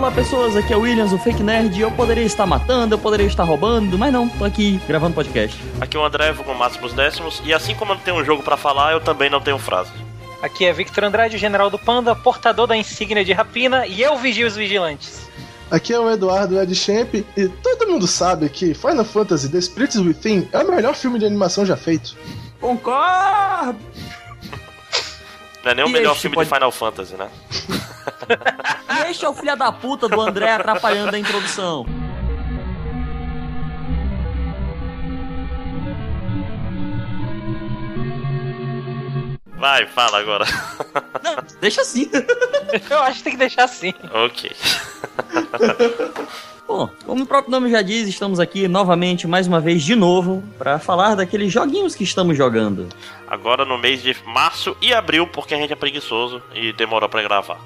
Olá, pessoas, aqui é o Williams, o Fake Nerd. Eu poderia estar matando, eu poderia estar roubando, mas não, tô aqui gravando podcast. Aqui é o André, vou com máximos décimos, e assim como eu não tenho um jogo para falar, eu também não tenho frase. Aqui é Victor Andrade, general do Panda, portador da insígnia de rapina, e eu vigio os vigilantes. Aqui é o Eduardo Ed Champ, e todo mundo sabe que Final Fantasy The Spirits Within é o melhor filme de animação já feito. Concordo! Não é nem o E melhor filme pode- de Final Fantasy, né? E este é o filho da puta do André atrapalhando a introdução. Vai, fala agora. Não, deixa assim. Eu acho que tem que deixar assim. ok. Bom, como o próprio nome já diz, estamos aqui novamente, mais uma vez, de novo, pra falar daqueles joguinhos que estamos jogando. Agora no mês de março e abril, porque a gente é preguiçoso e demorou pra gravar.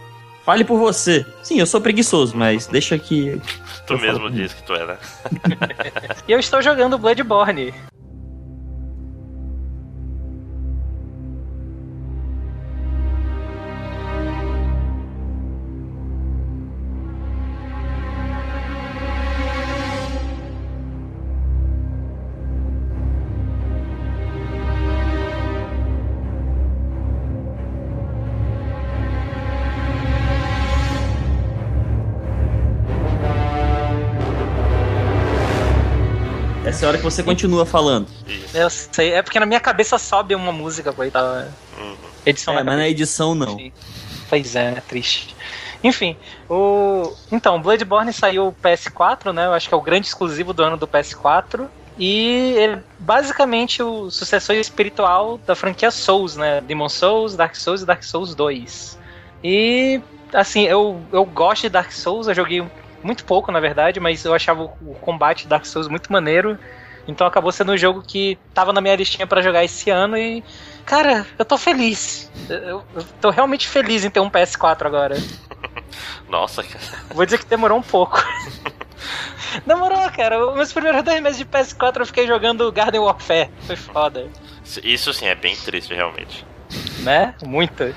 Fale por você. Sim, eu sou preguiçoso, mas deixa que. Tu mesmo disse que tu é, né? E eu estou jogando Bloodborne. Essa é a hora que você continua falando. Isso. Eu sei, é porque na minha cabeça sobe uma música, e tá. Uhum. Edição É, mas na edição não. Pois é, né? Triste. Enfim, o. Então, Bloodborne saiu o PS4, né? Eu acho que é o grande exclusivo do ano do PS4. E ele é basicamente o sucessor espiritual da franquia Souls, né? Demon Souls, Dark Souls e Dark Souls 2. E assim, eu, eu gosto de Dark Souls, eu joguei muito pouco, na verdade, mas eu achava o, combate Dark Souls muito maneiro. Então acabou sendo um jogo que tava na minha listinha pra jogar esse ano e. Cara, eu tô feliz. Eu, eu tô realmente feliz em ter um PS4 agora. Nossa, cara. Vou dizer que demorou um pouco. Demorou, cara. Os meus primeiros dois meses de PS4 eu fiquei jogando Garden Warfare. Foi foda. Isso sim é bem triste, realmente. Né? Muito.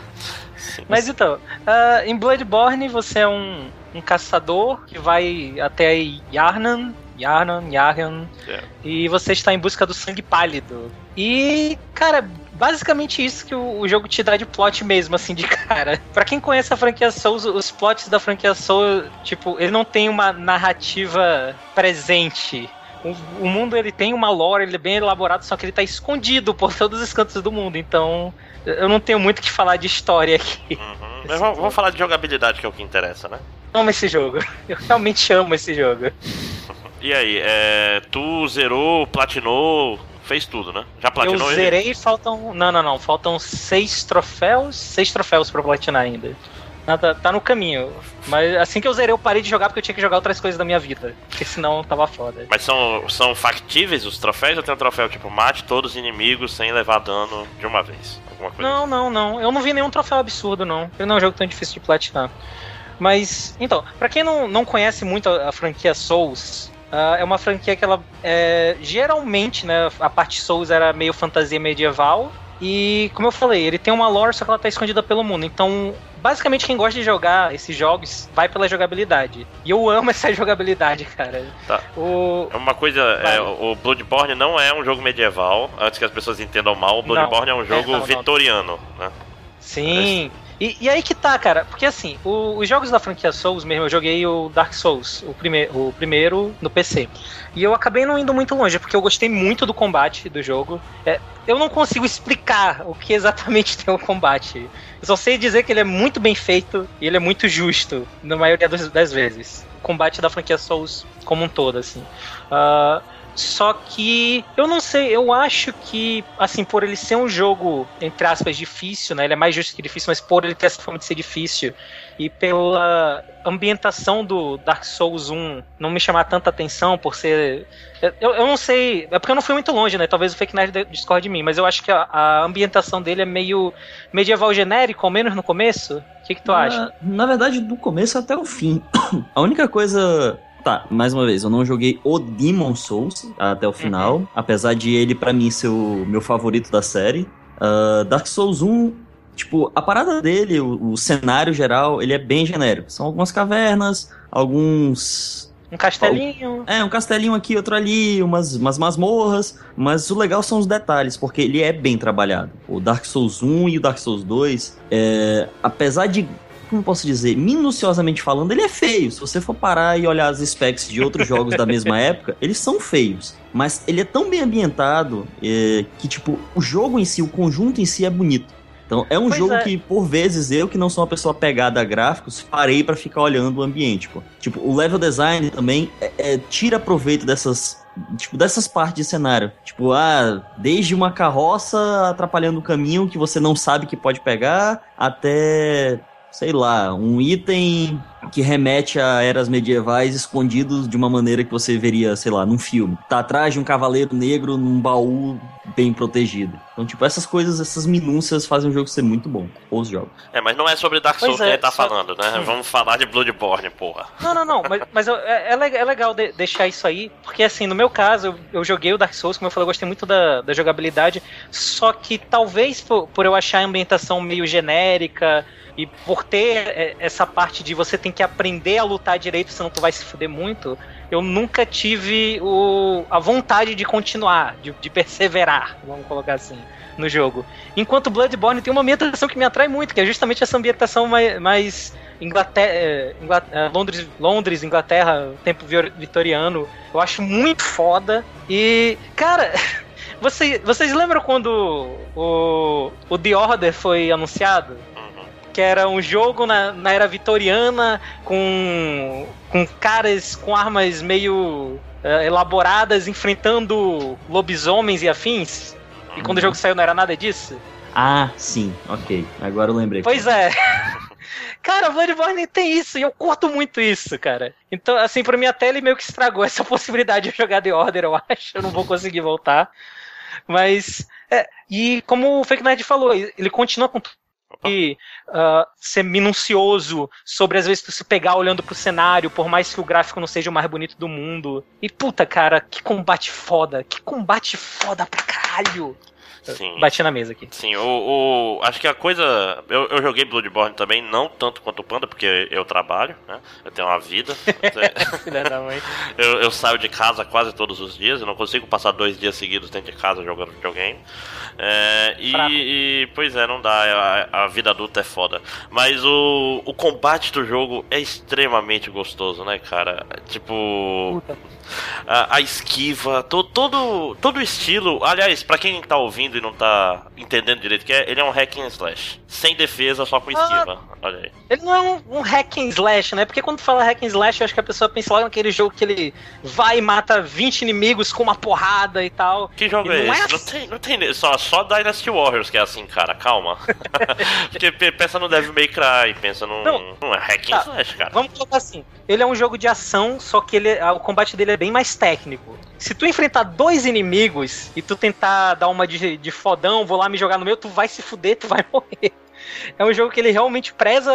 Sim. Mas então, ah, em Bloodborne você é um, um caçador que vai até Yarnan, Yarnan, Yarnan, É. e você está em busca do sangue pálido. E, cara, basicamente isso que o, o jogo te dá de plot mesmo, assim, de cara. Pra quem conhece a franquia Souls, os plots da franquia Souls, tipo, ele não tem uma narrativa presente. O, o mundo ele tem uma lore, ele é bem elaborado, só que ele tá escondido por todos os cantos do mundo. Então, eu não tenho muito o que falar de história aqui. Uhum. Mas vamos, vamos falar de jogabilidade, que é o que interessa, né? Eu amo esse jogo. Eu realmente amo esse jogo. E aí, é, tu zerou, platinou, fez tudo, né? Já platinou eu zerei e faltam. Não, não, não. Faltam seis troféus. Seis troféus pra platinar ainda. Nada, tá no caminho. Mas assim que eu zerei, eu parei de jogar porque eu tinha que jogar outras coisas da minha vida. Porque senão tava foda. Mas são, são factíveis os troféus ou tem um troféu tipo mate todos os inimigos sem levar dano de uma vez? Alguma coisa Não, não, não. Eu não vi nenhum troféu absurdo, não. Ele não é um jogo tão difícil de platinar. Mas, então, pra quem não, não conhece muito a, a franquia Souls, ah, é uma franquia que ela é, geralmente, né, a parte Souls era meio fantasia medieval. E, como eu falei, ele tem uma lore, só que ela tá escondida pelo mundo. Então, basicamente, quem gosta de jogar esses jogos vai pela jogabilidade. E eu amo essa jogabilidade, cara. Tá. O, É Uma coisa, é, o Bloodborne não é um jogo medieval, antes que as pessoas entendam mal, o Bloodborne é um jogo não, não. vitoriano, né? Sim. E, e aí que tá, cara, porque assim, o- os jogos da franquia Souls mesmo, eu joguei o Dark Souls, o, prime o primeiro no PC. E eu acabei não indo muito longe, porque eu gostei muito do combate do jogo. É, eu não consigo explicar o que exatamente tem o combate. Eu só sei dizer que ele é muito bem feito e ele é muito justo, na maioria das, vezes. O combate da franquia Souls como um todo, assim. Ah, só que eu não sei, eu acho que, assim, por ele ser um jogo, entre aspas, difícil, né? Ele é mais justo que difícil, mas por ele ter essa forma de ser difícil e pela ambientação do Dark Souls 1 não me chamar tanta atenção por ser. Eu, eu não sei, é porque eu não fui muito longe, né? Talvez o Fake Nerd discorde de mim, mas eu acho que a, a ambientação dele é meio medieval genérico, ao menos no começo. O que, que tu acha? Na, na verdade, do começo até o fim. A única coisa. Tá, mais uma vez, eu não joguei o Demon Souls até o final, Uhum. apesar de ele, pra mim, ser o meu favorito da série. Ah, Dark Souls 1, Tipo, a parada dele, o, o cenário geral, ele é bem genérico. São algumas cavernas, alguns um castelinho. É, um castelinho aqui, outro ali, umas, umas masmorras. Mas o legal são os detalhes, porque ele é bem trabalhado. O Dark Souls 1 e o Dark Souls 2, é, apesar de como posso dizer, minuciosamente falando, ele é feio. Se você for parar e olhar as specs de outros jogos da mesma época, eles são feios. Mas ele é tão bem ambientado é, que, tipo, o jogo em si, o conjunto em si é bonito. Então, é um pois jogo é. que, por vezes, eu que não sou uma pessoa pegada a gráficos, parei para ficar olhando o ambiente, pô. Tipo, o level design também é, é, tira proveito dessas tipo, dessas partes de cenário. Tipo, ah, desde uma carroça atrapalhando o caminho que você não sabe que pode pegar, até sei lá, um item que remete a eras medievais escondidos de uma maneira que você veria, sei lá, num filme. Tá atrás de um cavaleiro negro num baú bem protegido. Então, tipo, essas coisas, essas minúcias fazem o jogo ser muito bom. Os jogos. É, mas não é sobre Dark Souls é, que a gente tá só... falando, né? Hum. Vamos falar de Bloodborne, porra. Não, não, não. Mas, mas é, é legal de, deixar isso aí, porque assim, no meu caso, eu, eu, joguei o Dark Souls, como eu falei, eu gostei muito da, da jogabilidade, só que talvez por, por eu achar a ambientação meio genérica e por ter é, essa parte de você tem que aprender a lutar direito, senão tu vai se fuder muito, eu nunca tive o, a vontade de continuar, de, de perseverar, vamos colocar assim, no jogo. Enquanto Bloodborne tem uma ambientação que me atrai muito, que é justamente essa ambientação mais, mais Inglaterra, é, Inglaterra, é, Londres, Londres, Inglaterra, tempo vitoriano. Eu acho muito foda. E, cara, vocês, vocês lembram quando o, o The Order foi anunciado? Que era um jogo na, na era vitoriana com, com caras com armas meio uh, elaboradas enfrentando lobisomens e afins. E quando o jogo saiu não era nada disso? Ah, sim, ok. Agora eu lembrei. Pois é. Cara, Bloodborne tem isso, e eu curto muito isso, cara. Então, assim, pra mim até ele meio que estragou essa possibilidade de jogar The Order, eu acho. Eu não vou conseguir voltar. Mas, é, e como o Fake Nerd falou, ele continua com e uh, ser minucioso sobre às vezes tu se pegar olhando pro cenário, por mais que o gráfico não seja o mais bonito do mundo. E puta, cara, que combate foda, que combate foda pra caralho. Sim. Bati na mesa aqui. Sim, o, o, acho que a coisa. Eu, eu joguei Bloodborne também, não tanto quanto o Panda, porque eu trabalho, né? Eu tenho uma vida. eu, eu saio de casa quase todos os dias, eu não consigo passar dois dias seguidos dentro de casa jogando videogame. É, e, e, pois é, não dá, a, a, vida adulta é foda. Mas o, o combate do jogo é extremamente gostoso, né, cara? Tipo. A, a, esquiva, to, todo, todo o estilo. Aliás, para quem tá ouvindo e não tá entendendo direito que é, ele é um hack and slash. Sem defesa, só com esquiva. Ah, Olha aí. Ele não é um, um hack and slash, né? Porque quando fala hack and slash, eu acho que a pessoa pensa logo naquele jogo que ele vai e mata 20 inimigos com uma porrada e tal. Que jogo é esse? Não, é não, tem, não tem. Só, só Dynasty Warriors que é assim, cara, calma. Porque pensa no Devil May Cry, pensa num, não, num hack and tá, slash, cara. Vamos colocar assim: ele é um jogo de ação, só que ele, o combate dele é bem mais técnico. Se tu enfrentar dois inimigos e tu tentar dar uma de, de fodão, vou lá me jogar no meio, tu vai se fuder, tu vai morrer. É um jogo que ele realmente preza.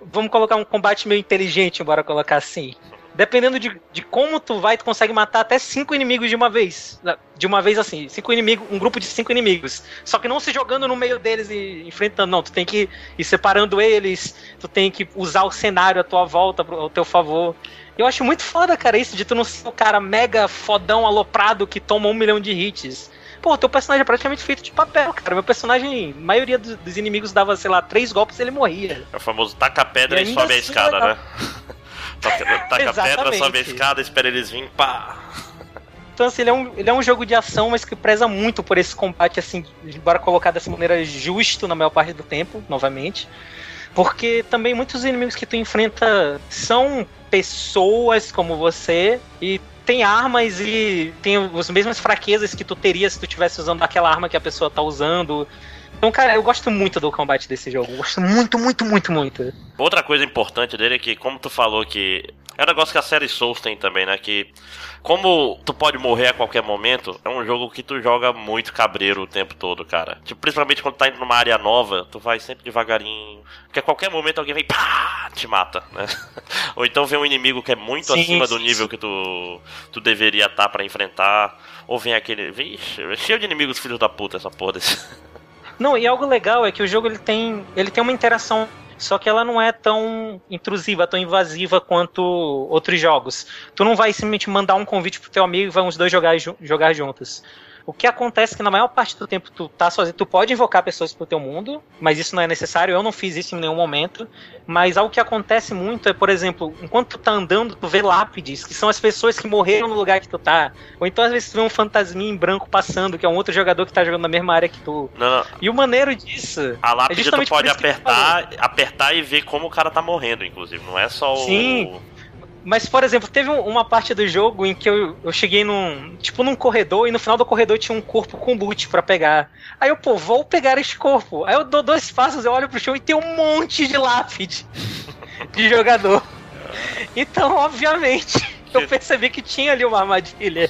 Vamos colocar um combate meio inteligente, bora colocar assim dependendo de, de como tu vai, tu consegue matar até cinco inimigos de uma vez. De uma vez assim, cinco inimigos, um grupo de cinco inimigos. Só que não se jogando no meio deles e enfrentando, não. Tu tem que ir separando eles, tu tem que usar o cenário à tua volta, ao teu favor. Eu acho muito foda, cara, isso de tu não ser o cara mega fodão aloprado que toma um milhão de hits. Pô, teu personagem é praticamente feito de papel, cara. Meu personagem, a maioria dos, inimigos dava, sei lá, três golpes e ele morria. É o famoso taca a pedra e, e sobe a assim escada, né? Taca, taca pedra, sobe a escada, espera eles virem, pá. Então, assim, ele é, um, ele é um jogo de ação, mas que preza muito por esse combate, assim, embora colocar dessa maneira justo na maior parte do tempo, novamente. Porque também muitos inimigos que tu enfrenta são pessoas como você e tem armas e tem as mesmas fraquezas que tu teria se tu estivesse usando aquela arma que a pessoa tá usando. Então, cara, eu gosto muito do combate desse jogo. Eu gosto muito, muito, muito, muito. Outra coisa importante dele é que, como tu falou que. É um negócio que a série Souls tem também, né? Que como tu pode morrer a qualquer momento, é um jogo que tu joga muito cabreiro o tempo todo, cara. Tipo, principalmente quando tá indo numa área nova, tu vai sempre devagarinho. Porque a qualquer momento alguém vem pá, te mata, né? Ou então vem um inimigo que é muito sim, acima sim, do nível sim. que tu, tu deveria estar tá para enfrentar. Ou vem aquele. Vixe, cheio de inimigos filhos da puta essa porra desse. Não, e algo legal é que o jogo ele tem, ele tem uma interação só que ela não é tão intrusiva, tão invasiva quanto outros jogos. Tu não vai simplesmente mandar um convite pro teu amigo e vamos dois jogar, jogar juntos. O que acontece é que na maior parte do tempo tu tá sozinho, tu pode invocar pessoas pro teu mundo, mas isso não é necessário, eu não fiz isso em nenhum momento. Mas algo que acontece muito é, por exemplo, enquanto tu tá andando, tu vê lápides, que são as pessoas que morreram no lugar que tu tá. Ou então às vezes tu vê um fantasminha em branco passando, que é um outro jogador que tá jogando na mesma área que tu. Não, não. E o maneiro disso. A lápide é tu pode apertar, apertar e ver como o cara tá morrendo, inclusive. Não é só o. Sim. Mas, por exemplo, teve uma parte do jogo em que eu, eu cheguei num. Tipo, num corredor e no final do corredor tinha um corpo com boot para pegar. Aí eu, pô, vou pegar esse corpo. Aí eu dou dois passos, eu olho pro chão e tem um monte de lápide de jogador. Então, obviamente, eu percebi que tinha ali uma armadilha.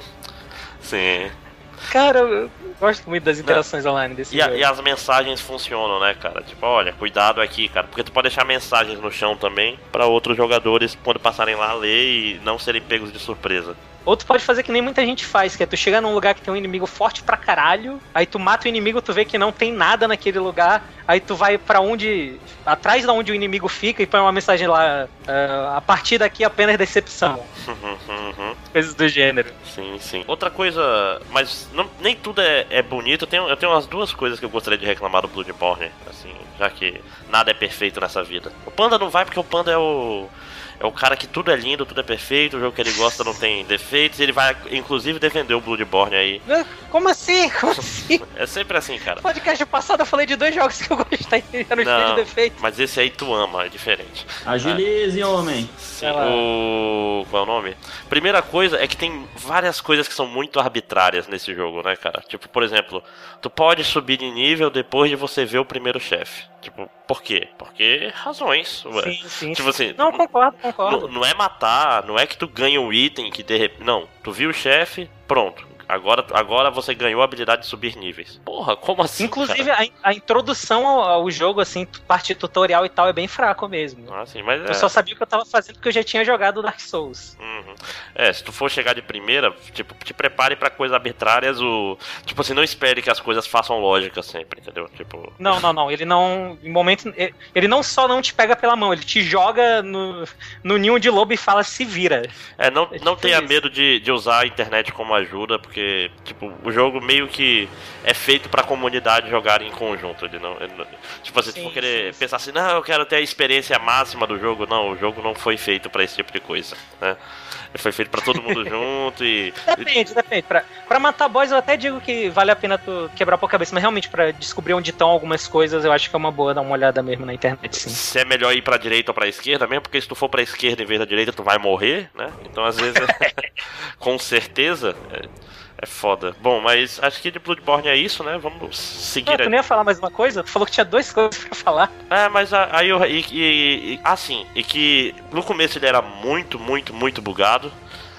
Sim. Cara, eu gosto muito das interações Não. online desse e, jogo. e as mensagens funcionam, né, cara? Tipo, olha, cuidado aqui, cara. Porque tu pode deixar mensagens no chão também para outros jogadores quando passarem lá a ler e não serem pegos de surpresa. Ou tu pode fazer que nem muita gente faz, que é tu chegar num lugar que tem um inimigo forte pra caralho, aí tu mata o inimigo, tu vê que não tem nada naquele lugar, aí tu vai para onde. atrás da onde o inimigo fica e põe uma mensagem lá. Uh, a partir daqui apenas decepção. Uhum. Coisas do gênero. Sim, sim. Outra coisa, mas não, nem tudo é, é bonito. Eu tenho, eu tenho umas duas coisas que eu gostaria de reclamar do Bloodborne, assim, já que nada é perfeito nessa vida. O Panda não vai porque o Panda é o é o cara que tudo é lindo, tudo é perfeito, o jogo que ele gosta não tem defeitos, e ele vai inclusive defender o Bloodborne aí. Como assim? Como assim? É sempre assim, cara. No podcast passado eu falei de dois jogos que eu gostei no não, de defeitos. Mas esse aí tu ama, é diferente. Agilize, ah, homem. Sim, o. Qual é o nome? Primeira coisa é que tem várias coisas que são muito arbitrárias nesse jogo, né, cara? Tipo, por exemplo, tu pode subir de nível depois de você ver o primeiro chefe. Tipo, por quê? Porque razões. Ué. Sim, sim. Tipo assim. Não, concordo, concordo. Não, não é matar, não é que tu ganha um item que de repente. Não, tu viu o chefe, pronto Agora, agora você ganhou a habilidade de subir níveis. Porra, como assim? Inclusive, a, a, introdução ao, ao, jogo, assim, parte tutorial e tal, é bem fraco mesmo. Ah, sim, mas eu é... só sabia o que eu tava fazendo porque eu já tinha jogado Dark Souls. Uhum. É, se tu for chegar de primeira, tipo, te prepare para coisas arbitrárias, o. Tipo assim, não espere que as coisas façam lógica sempre, entendeu? Tipo. Não, não, não. Ele não. Em momento. Ele não só não te pega pela mão, ele te joga no, no ninho de lobo e fala se vira. É, não, é não tenha isso. medo de, de usar a internet como ajuda, porque, tipo, o jogo meio que é feito pra comunidade jogar em conjunto. Ele não, ele não tipo assim, sim, for querer sim, pensar assim, não, eu quero ter a experiência máxima do jogo, não, o jogo não foi feito para esse tipo de coisa, né? Ele foi feito para todo mundo junto e. Depende, depende. Pra, pra matar boss eu até digo que vale a pena tu quebrar a cabeça, mas realmente para descobrir onde estão algumas coisas eu acho que é uma boa dar uma olhada mesmo na internet. Sim. Se é melhor ir pra direita ou pra esquerda mesmo, porque se tu for pra esquerda em vez da direita tu vai morrer, né? Então às vezes, com certeza. É foda. Bom, mas acho que de Bloodborne é isso, né? Vamos seguir. Ah, tu nem ia falar mais uma coisa? Tu falou que tinha duas coisas pra falar. É, mas aí eu. E, e, e, assim, e que no começo ele era muito, muito, muito bugado.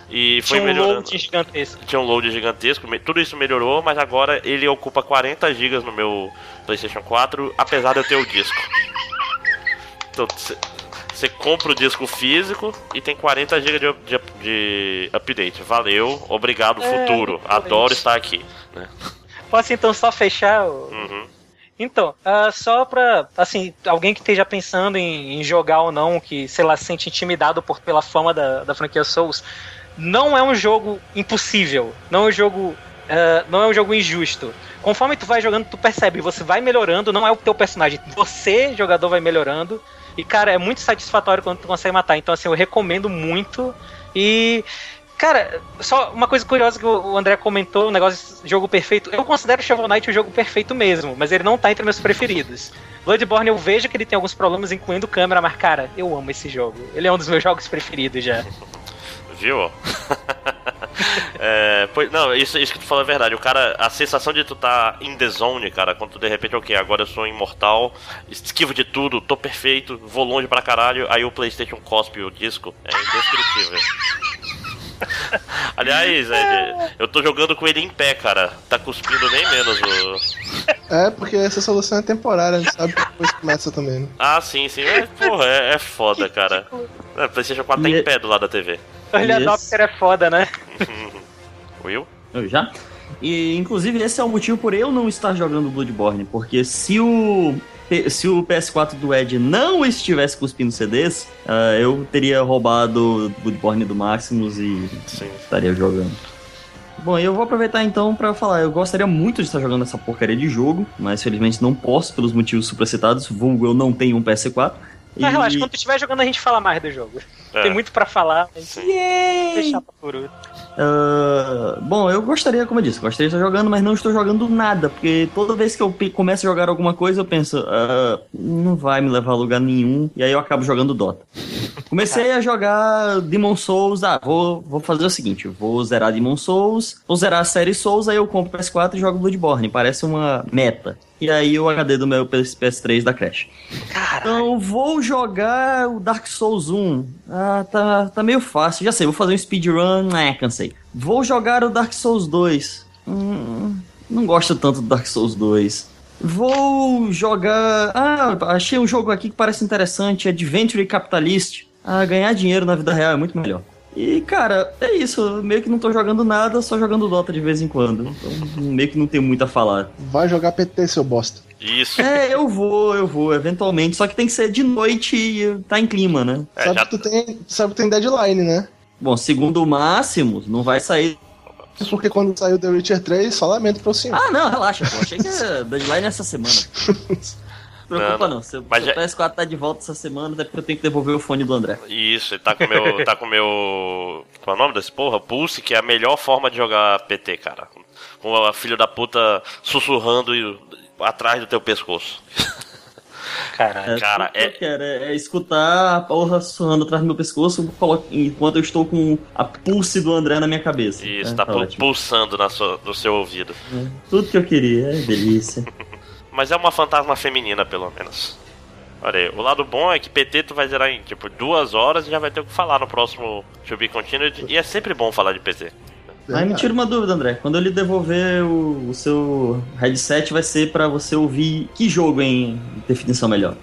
E foi Tinha um melhorando. load gigantesco. Tinha um load gigantesco. Tudo isso melhorou, mas agora ele ocupa 40 GB no meu PlayStation 4, apesar de eu ter o disco. Então, você compra o disco físico e tem 40 GB de, de, de, update. Valeu, obrigado, é, futuro. Adoro estar aqui. Né? Posso então só fechar? O... Uhum. Então, uh, só pra, assim, alguém que esteja pensando em, em, jogar ou não, que, sei lá, se sente intimidado por, pela fama da, da franquia Souls, não é um jogo impossível, não é um jogo, uh, não é um jogo injusto. Conforme tu vai jogando, tu percebe, você vai melhorando, não é o teu personagem, você, jogador, vai melhorando, e, cara, é muito satisfatório quando tu consegue matar. Então, assim, eu recomendo muito. E. Cara, só uma coisa curiosa que o André comentou, o negócio de jogo perfeito. Eu considero Shovel Knight o jogo perfeito mesmo, mas ele não tá entre meus preferidos. Bloodborne eu vejo que ele tem alguns problemas, incluindo câmera, mas cara, eu amo esse jogo. Ele é um dos meus jogos preferidos já. Viu? é, pois, não, isso, isso que tu falou é verdade. O cara, a sensação de tu tá in the zone, cara, quando tu de repente, ok, agora eu sou imortal, esquivo de tudo, tô perfeito, vou longe pra caralho, aí o PlayStation cospe o disco, é indescritível. Aliás, Ed, eu tô jogando com ele em pé, cara. Tá cuspindo nem menos o. É, porque essa solução é temporária, a gente sabe que depois começa também, né? Ah, sim, sim. É, porra, é, é foda, cara. É, PlayStation 4 tá em pé do lado da TV. Early yes. Adopter é foda, né? Will? Eu já. E inclusive esse é o motivo por eu não estar jogando Bloodborne, porque se o se o PS4 do Ed não estivesse cuspindo CDs, uh, eu teria roubado o Bloodborne do Maximus e Sim. estaria jogando. Bom, eu vou aproveitar então para falar. Eu gostaria muito de estar jogando essa porcaria de jogo, mas felizmente não posso pelos motivos supracitados. Vulgo, eu não tenho um PS4. Mas e... relaxa, quando tu estiver jogando a gente fala mais do jogo. É. Tem muito para falar, mas deixar pra por outro. Uh, bom, eu gostaria, como eu disse, gostaria de estar jogando, mas não estou jogando nada, porque toda vez que eu começo a jogar alguma coisa, eu penso, uh, não vai me levar a lugar nenhum, e aí eu acabo jogando Dota. Comecei a jogar Demon Souls, ah, vou, vou fazer o seguinte, vou zerar Demon Souls, vou zerar a série Souls, aí eu compro PS4 e jogo Bloodborne, parece uma meta. E aí o HD do meu PS3 da Crash. Então vou jogar o Dark Souls 1. Ah, tá, tá meio fácil. Já sei, vou fazer um speedrun. É, cansei. Vou jogar o Dark Souls 2. Hum, não gosto tanto do Dark Souls 2. Vou jogar. Ah, achei um jogo aqui que parece interessante: Adventure Capitalist. Ah, ganhar dinheiro na vida real é muito melhor. E, cara, é isso. Meio que não tô jogando nada, só jogando Dota de vez em quando. Então, meio que não tenho muito a falar. Vai jogar PT, seu bosta. Isso. É, eu vou, eu vou, eventualmente. Só que tem que ser de noite e tá em clima, né? É, sabe, já... que tu tem, sabe que tem deadline, né? Bom, segundo o Máximo, não vai sair. Porque quando saiu The Witcher 3, só lamento pro senhor. Ah, não, relaxa, pô. Achei que deadline essa semana. preocupa não. não. Seu, Mas seu já... PS4 tá de volta essa semana, até porque eu tenho que devolver o fone do André. Isso, ele tá com meu. tá com meu. Qual é o nome desse porra? Pulse, que é a melhor forma de jogar PT, cara. Com a filha da puta sussurrando atrás do teu pescoço. Caralho. É, cara, é... Que quero, é, é escutar a porra sussurrando atrás do meu pescoço enquanto eu estou com a pulse do André na minha cabeça. Isso, é, tá, tá pulsando na sua, no seu ouvido. É, tudo que eu queria, é delícia. Mas é uma fantasma feminina, pelo menos. Olha aí, o lado bom é que PT tu vai zerar em tipo duas horas e já vai ter o que falar no próximo To Be Continued. E é sempre bom falar de PT. Aí me tira uma dúvida, André. Quando ele devolver o, o seu headset, vai ser para você ouvir que jogo em definição melhor?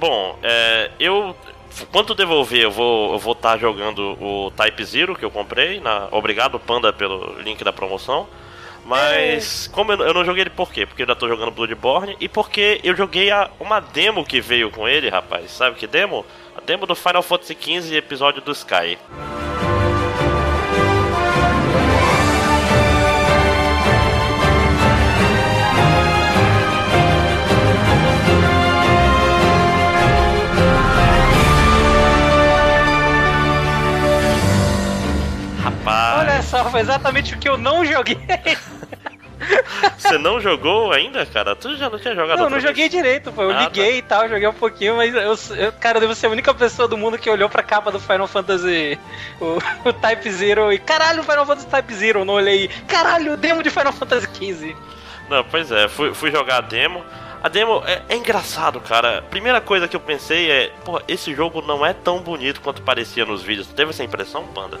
Bom, é, eu quando devolver, eu vou eu vou estar tá jogando o Type Zero que eu comprei. Na, obrigado, Panda, pelo link da promoção. Mas, é. como eu, eu, não joguei ele por quê? Porque eu ainda tô jogando Bloodborne e porque eu joguei a, uma demo que veio com ele, rapaz. Sabe que demo? A demo do Final Fantasy XV episódio do Sky. Olha só, foi exatamente o que eu não joguei. Você não jogou ainda, cara? Tu já não tinha jogado? Não, não joguei direito, pô. Eu ah, tá. liguei tá. e tal, joguei um pouquinho, mas eu, eu, cara, eu devo ser a única pessoa do mundo que olhou pra capa do Final Fantasy, o, o Type Zero, e caralho, Final Fantasy Type Zero. Não olhei, caralho, o demo de Final Fantasy XV. Não, pois é, fui, fui jogar a demo. A demo é, é, engraçado, cara. Primeira coisa que eu pensei é, pô, esse jogo não é tão bonito quanto parecia nos vídeos. Teve essa impressão, Panda?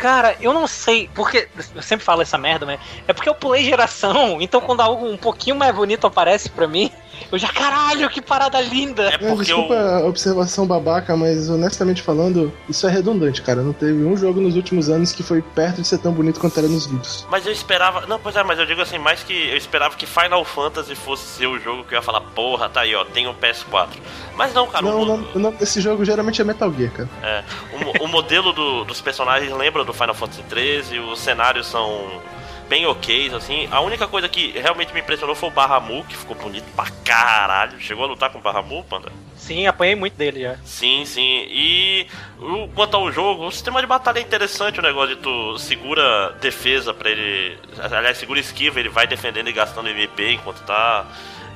Cara, eu não sei, porque eu sempre falo essa merda, né? É porque eu pulei geração, então quando algo um pouquinho mais bonito aparece pra mim, eu já, caralho, que parada linda! É porque Desculpa eu... a observação babaca, mas honestamente falando, isso é redundante, cara. Não teve um jogo nos últimos anos que foi perto de ser tão bonito quanto era nos vídeos. Mas eu esperava. Não, pois é, mas eu digo assim, mais que eu esperava que Final Fantasy fosse ser o jogo que eu ia falar, porra, tá aí, ó, tem um PS4. Mas não, cara. Não, o, o nome desse jogo geralmente é Metal Gear, cara. É. O, o modelo do, dos personagens lembra do Final Fantasy XIII, os cenários são bem ok, assim. A única coisa que realmente me impressionou foi o Barramu, que ficou bonito pra caralho. Chegou a lutar com o Barramu, Panda? Sim, apanhei muito dele já. Sim, sim. E o, quanto ao jogo, o sistema de batalha é interessante, o negócio de tu segura defesa pra ele. Aliás, segura esquiva, ele vai defendendo e gastando MP enquanto tá.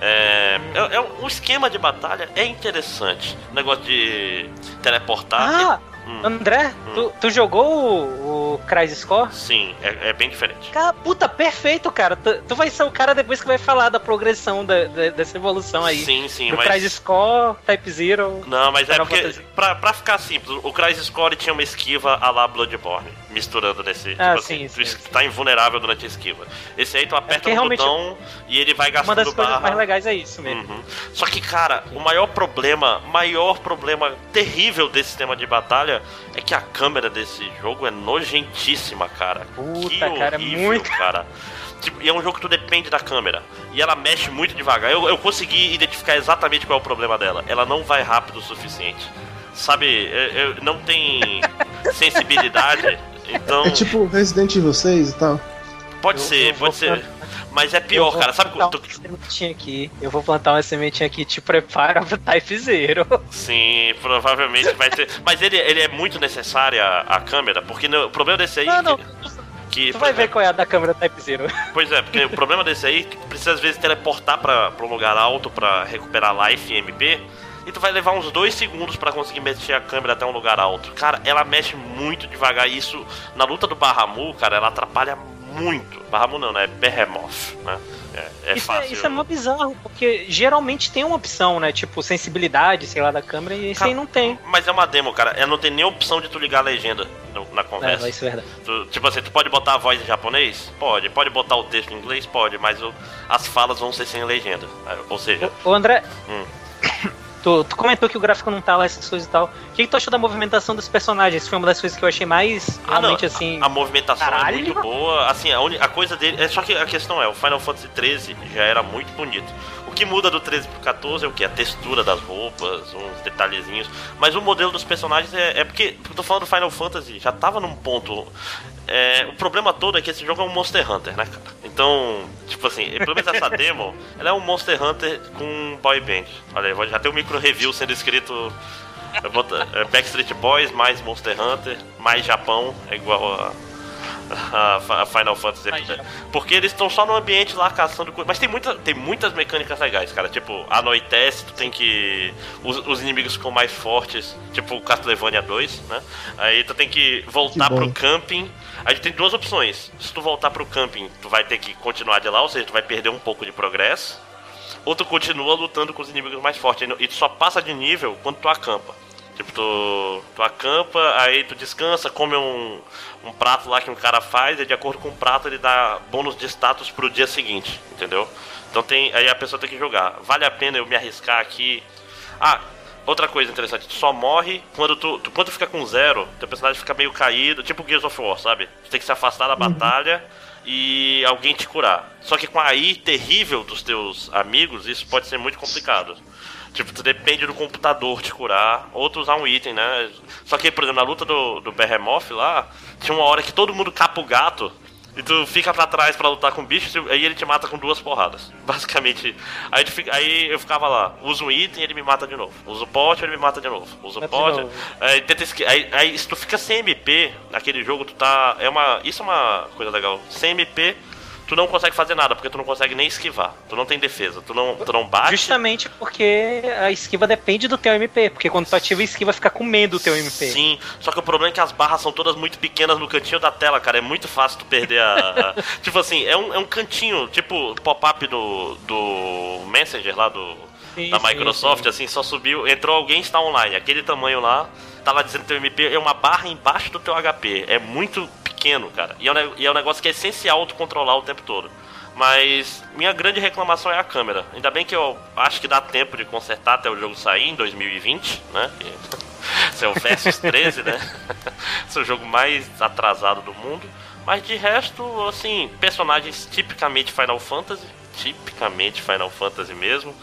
É, é, é, um esquema de batalha é interessante. O negócio de teleportar. Ah! Hum. André, hum. Tu, tu, jogou o, o Crysis Score? Sim, é, é, bem diferente. Cara, puta, perfeito, cara. Tu, tu, vai ser o cara depois que vai falar da progressão da, da, dessa evolução aí. Sim, sim, do mas... Crysis Score, Type Zero. Não, mas é porque, pra, pra ficar simples, o Crysis Score tinha uma esquiva a lá Bloodborne, misturando nesse. Ah, tipo sim, assim, sim, tu sim. tá invulnerável durante a esquiva. Esse aí tu aperta é no botão e ele vai gastando barra. Uma das barra. coisas mais legais é isso mesmo. Uhum. Só que, cara, o maior problema, maior problema terrível desse sistema de batalha é que a câmera desse jogo é nojenta nojentíssima, cara. Puta, que cara, é horrível, muito- cara. Tipo, e é um jogo que tu depende da câmera. E ela mexe muito devagar. Eu, eu consegui identificar exatamente qual é o problema dela. Ela não vai rápido o suficiente. Sabe, eu, eu- não tem sensibilidade. Então, É tipo Resident Evil 6 e tal. pode eu- ser, pode ser. Mas é pior, cara. Sabe quando uma tu, sementinha aqui. Eu vou plantar uma sementinha aqui. Te prepara pro Type Zero. Sim, provavelmente vai ter. Mas ele, ele é muito necessário a, a câmera, porque no- o problema desse aí. Não, não. que- Tu vai ver qual é a da câmera Type Zero. Pois é, porque o problema desse aí é precisa às vezes teleportar pra, pra um lugar alto pra recuperar life e MP. E tu vai levar uns dois segundos pra conseguir mexer a câmera até um lugar alto. Cara, ela mexe muito devagar. E isso, na luta do Bahamu, cara, ela atrapalha muito. Bahamu não, né? Behemoth, né? É, é isso, fácil. é, isso é mó bizarro, porque geralmente tem uma opção, né? Tipo, sensibilidade, sei lá, da câmera, e isso aí não tem. Mas é uma demo, cara. Ela não tem nem opção de tu ligar a legenda no- na É, conversa. vai ser verdade. Tu- tipo assim, tu pode botar a voz em japonês? Pode. Pode botar o texto em inglês? Pode. Mas o- as falas vão ser sem legenda. É, Ou seja, Ô, ô, André, Hum. Tu, tu comentou que o gráfico não tá lá, essas coisas e tal. O que, que tu achou da movimentação dos personagens? Isso foi uma das coisas que eu achei mais Ah, não. realmente assim. A movimentação Caralho. é muito boa. Assim, a, a coisa dele. É só que a questão é, o Final Fantasy XIII já era muito bonito. O que muda do 13 pro 14 é o que? A textura das roupas, uns detalhezinhos. Mas o modelo dos personagens é, é porque. Tô falando do Final Fantasy, já tava num ponto. é, o problema todo é que esse jogo é um Monster Hunter, né, cara? Então, tipo assim, pelo menos essa demo, ela é um Monster Hunter com boy band. Olha aí, já tem um micro review sendo escrito boto- é Backstreet Boys mais Monster Hunter mais Japão é igual a, a Final Fantasy. Porque eles estão só no ambiente lá caçando coisas. Mas tem, muita, tem muitas mecânicas legais, cara. Tipo, anoitece, tu tem que. Os, os inimigos ficam mais fortes, tipo Castlevania 2, né? Aí tu tem que voltar Que bom. pro camping. Aí tem duas opções. Se tu voltar pro camping, tu vai ter que continuar de lá, ou seja, tu vai perder um pouco de progresso. Ou tu continua lutando com os inimigos mais fortes. E tu só passa de nível quando tu acampa. Tipo, tu, tu acampa, aí tu descansa, come um, um prato lá que um cara faz, e de acordo com o prato ele dá bônus de status pro dia seguinte, entendeu? Então tem. Aí a pessoa tem que jogar. Vale a pena eu me arriscar aqui? Ah, outra coisa interessante, tu só morre quando tu, tu quando tu fica com zero, teu personagem fica meio caído, tipo Gears of War, sabe? Tu tem que se afastar da batalha e alguém te curar. Só que com a AI terrível dos teus amigos, isso pode ser muito complicado. Tipo, tu depende do computador te curar, ou tu usar um item, né? Só que, por exemplo, na luta do, do Behemoth lá, tinha uma hora que todo mundo capa o gato e tu fica pra trás pra lutar com o bicho, aí ele te mata com duas porradas. Basicamente. Aí, fica- aí eu ficava lá, uso um item ele me mata de novo. Uso o pote ele me mata de novo. Uso o pote. Aí, tenta aí, aí se tu fica sem MP naquele jogo, tu tá. É uma. Isso é uma coisa legal. Sem MP, tu não consegue fazer nada, porque tu não consegue nem esquivar. Tu não tem defesa. Tu não, tu não bate. Justamente porque a esquiva depende do teu MP. Porque quando tu ativa a esquiva, fica com medo do teu MP. Sim, só que o problema é que as barras são todas muito pequenas no cantinho da tela, cara. É muito fácil tu perder a. tipo assim, é um, é um cantinho, tipo pop-up do, do Messenger lá do, Sim, da sim, Microsoft, sim. assim, só subiu, entrou alguém está online, aquele tamanho lá, tá lá dizendo que teu MP é uma barra embaixo do teu HP. É muito pequeno, cara. E é um, e é um negócio que é essencial tu controlar o tempo todo. Mas minha grande reclamação é a câmera. Ainda bem que eu acho que dá tempo de consertar até o jogo sair em 2020, né? Esse é o Versus 13, né? Esse é o jogo mais atrasado do mundo. Mas de resto, assim, personagens tipicamente Final Fantasy. Tipicamente Final Fantasy mesmo.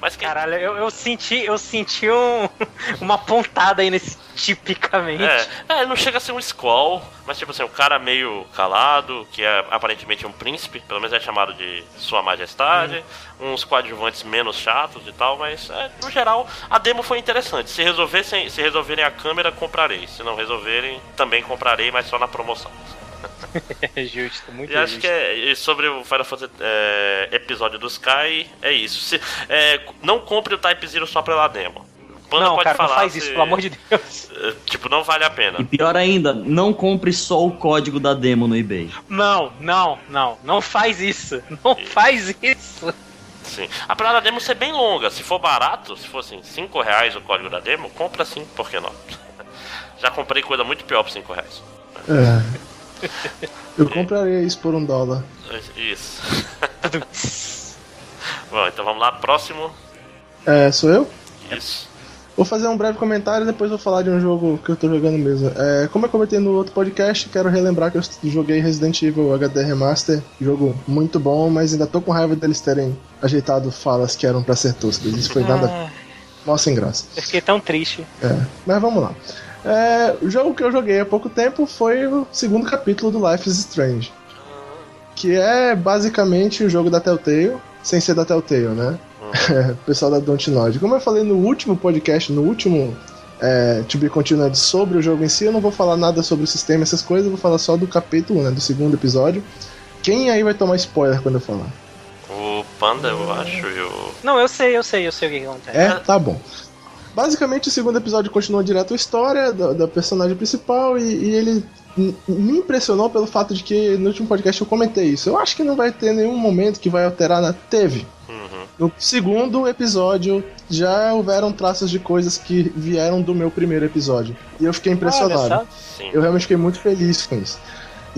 Mas que Caralho, eu, eu senti, eu senti um- uma pontada aí nesse tipicamente. É, é, não chega a ser um Squall, mas tipo assim, um cara meio calado, que é aparentemente um príncipe, pelo menos é chamado de Sua Majestade, uns coadjuvantes menos chatos e tal, mas é, no geral a demo foi interessante. Se resolvessem, se resolverem a câmera, comprarei. Se não resolverem, também comprarei, mas só na promoção. É justo, muito E acho justo. que é, e sobre o Final Fantasy é, episódio do Sky, é isso. Se, é, não compre o Type Zero só pela demo. Panda Não, pode cara, não falar faz se- isso, pelo amor de Deus. é, Tipo, não vale a pena. E pior ainda, não compre só o código da demo no eBay. Não, não, não, não faz isso. Não faz isso. Sim. Apesar da demo ser bem longa, se for barato, se for assim, 5 reais o código da demo, compra sim, por que não? Já comprei coisa muito pior por 5 reais. É. Eu compraria isso por um dólar. Isso. Bom, então vamos lá, próximo. É, sou eu? Isso. Vou fazer um breve comentário e depois vou falar de um jogo que eu tô jogando mesmo. É, como eu comentei no outro podcast, quero relembrar que eu joguei Resident Evil HD Remaster. Jogo muito bom, mas ainda tô com raiva deles terem ajeitado falas que eram pra ser toscas. Isso foi nada. Ah, Mó sem graça. eu fiquei tão triste. É, mas vamos lá. É, o jogo que eu joguei há pouco tempo foi o segundo capítulo do Life is Strange. Que é basicamente o jogo da Telltale, sem ser da Telltale, né? O pessoal da Dontnod. Como eu falei no último podcast, no último é, To Be Continued sobre o jogo em si, eu não vou falar nada sobre o sistema, essas coisas, eu vou falar só do capítulo, né? Do segundo episódio. Quem aí vai tomar spoiler quando eu falar? O Panda, eu acho, e o. Não, eu sei, eu sei, eu sei o que, que acontece. É, tá bom. Basicamente, o segundo episódio continua direto a história da, da personagem principal e, e ele me impressionou pelo fato de que no último podcast eu comentei isso. Eu acho que não vai ter nenhum momento que vai alterar na. Teve. Uhum. No segundo episódio já houveram traços de coisas que vieram do meu primeiro episódio. E eu fiquei impressionado. Sim. Eu realmente fiquei muito feliz com isso.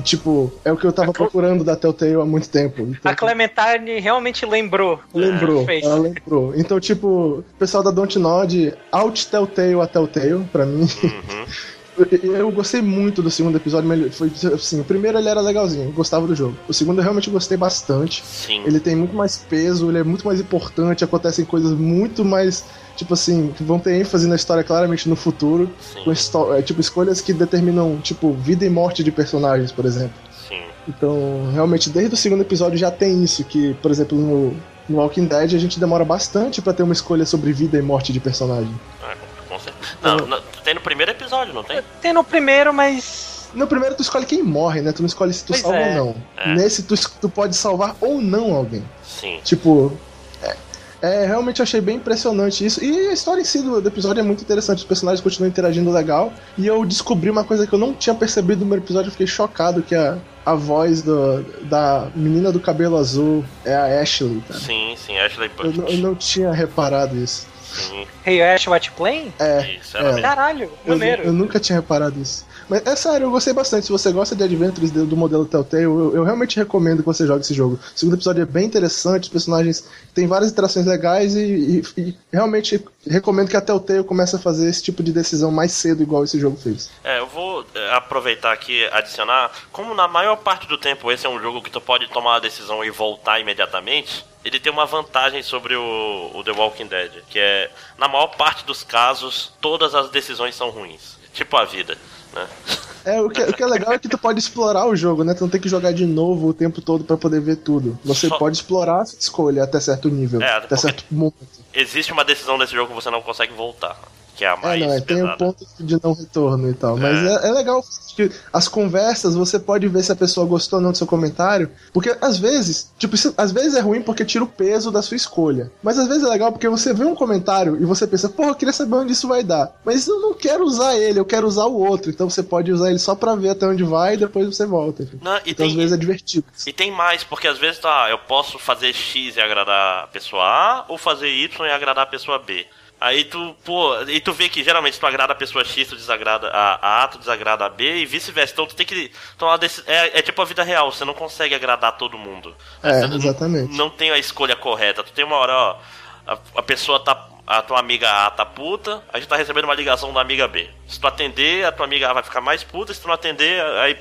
E, tipo, é o que eu tava procurando da Telltale há muito tempo. Então, A Clementine realmente lembrou. Lembrou, Fez. ela lembrou. Então, tipo, o pessoal da Dontnod, out Telltale a Telltale, pra mim. Uhum. Eu, gostei muito do segundo episódio, foi assim, o primeiro ele era legalzinho, gostava do jogo. O segundo eu realmente gostei bastante. Sim. Ele tem muito mais peso, ele é muito mais importante, acontecem coisas muito mais, tipo assim, que vão ter ênfase na história claramente no futuro, Sim. com histó- é, tipo escolhas que determinam, tipo, vida e morte de personagens, por exemplo. Sim. Então, realmente, desde o segundo episódio já tem isso, que, por exemplo, no, no Walking Dead a gente demora bastante pra ter uma escolha sobre vida e morte de personagem. Ah, com certeza. Não, não, tem no primeiro episódio, não tem? Tem no primeiro, mas. No primeiro tu escolhe quem morre, né? Tu não escolhe se tu Pois salva é. ou não. É. Nesse tu, tu pode salvar ou não alguém. Sim. Tipo, é, é, realmente achei bem impressionante isso. E a história em si do, do episódio é muito interessante. Os personagens continuam interagindo legal. E eu descobri uma coisa que eu não tinha percebido no primeiro episódio. Eu fiquei chocado que a, a voz do- da menina do cabelo azul é a Ashley, cara. Sim, sim, Ashley Eu, eu não tinha reparado isso. Sim, Hey Ash, what playing? É, isso, ela é. Caralho, eu, maneiro. eu nunca tinha reparado isso. Mas é sério, eu gostei bastante. Se você gosta de Adventures do, do modelo Telltale, eu, eu realmente recomendo que você jogue esse jogo. O segundo episódio é bem interessante, os personagens têm várias interações legais e, e- e realmente recomendo que a Telltale comece a fazer esse tipo de decisão mais cedo, igual esse jogo fez. É, eu vou é, aproveitar aqui e adicionar, como na maior parte do tempo esse é um jogo que tu pode tomar a decisão e voltar imediatamente, ele tem uma vantagem sobre o, o The Walking Dead, que é, na maior parte dos casos, todas as decisões são ruins. Tipo a vida, né? É, o que, o que é legal é que tu pode explorar o jogo, né? Tu não tem que jogar de novo o tempo todo pra poder ver tudo. Você Só- pode explorar a sua escolha até certo nível, É, até certo momento. Existe uma decisão desse jogo que você não consegue voltar, que é a É, mais não, é, tem o pesada. ponto de não retorno e tal. Mas é, é legal que as conversas você pode ver se a pessoa gostou ou não do seu comentário. Porque às vezes, tipo, isso- às vezes é ruim porque tira o peso da sua escolha. Mas às vezes é legal porque você vê um comentário e você pensa, porra, eu queria saber onde isso vai dar. Mas eu não quero usar ele, eu quero usar o outro. Então você pode usar ele só pra ver até onde vai e depois você volta. Não, então às tem- vezes é divertido. E tem mais, porque às vezes tá, eu posso fazer X e agradar a pessoa A, ou fazer Y e agradar a pessoa B. Aí tu, pô, e tu vê que geralmente tu agrada a pessoa X, tu desagrada a, a tu desagrada a B e vice-versa. Então tu tem que tomar decisão. É, é tipo a vida real, você não consegue agradar todo mundo. É, Você não- exatamente. Não tem a escolha correta. Tu tem uma hora, ó, a, a pessoa tá. A tua amiga A tá puta, a gente tá recebendo uma ligação da amiga B. Se tu atender, a tua amiga A vai ficar mais puta, se tu não atender, aí.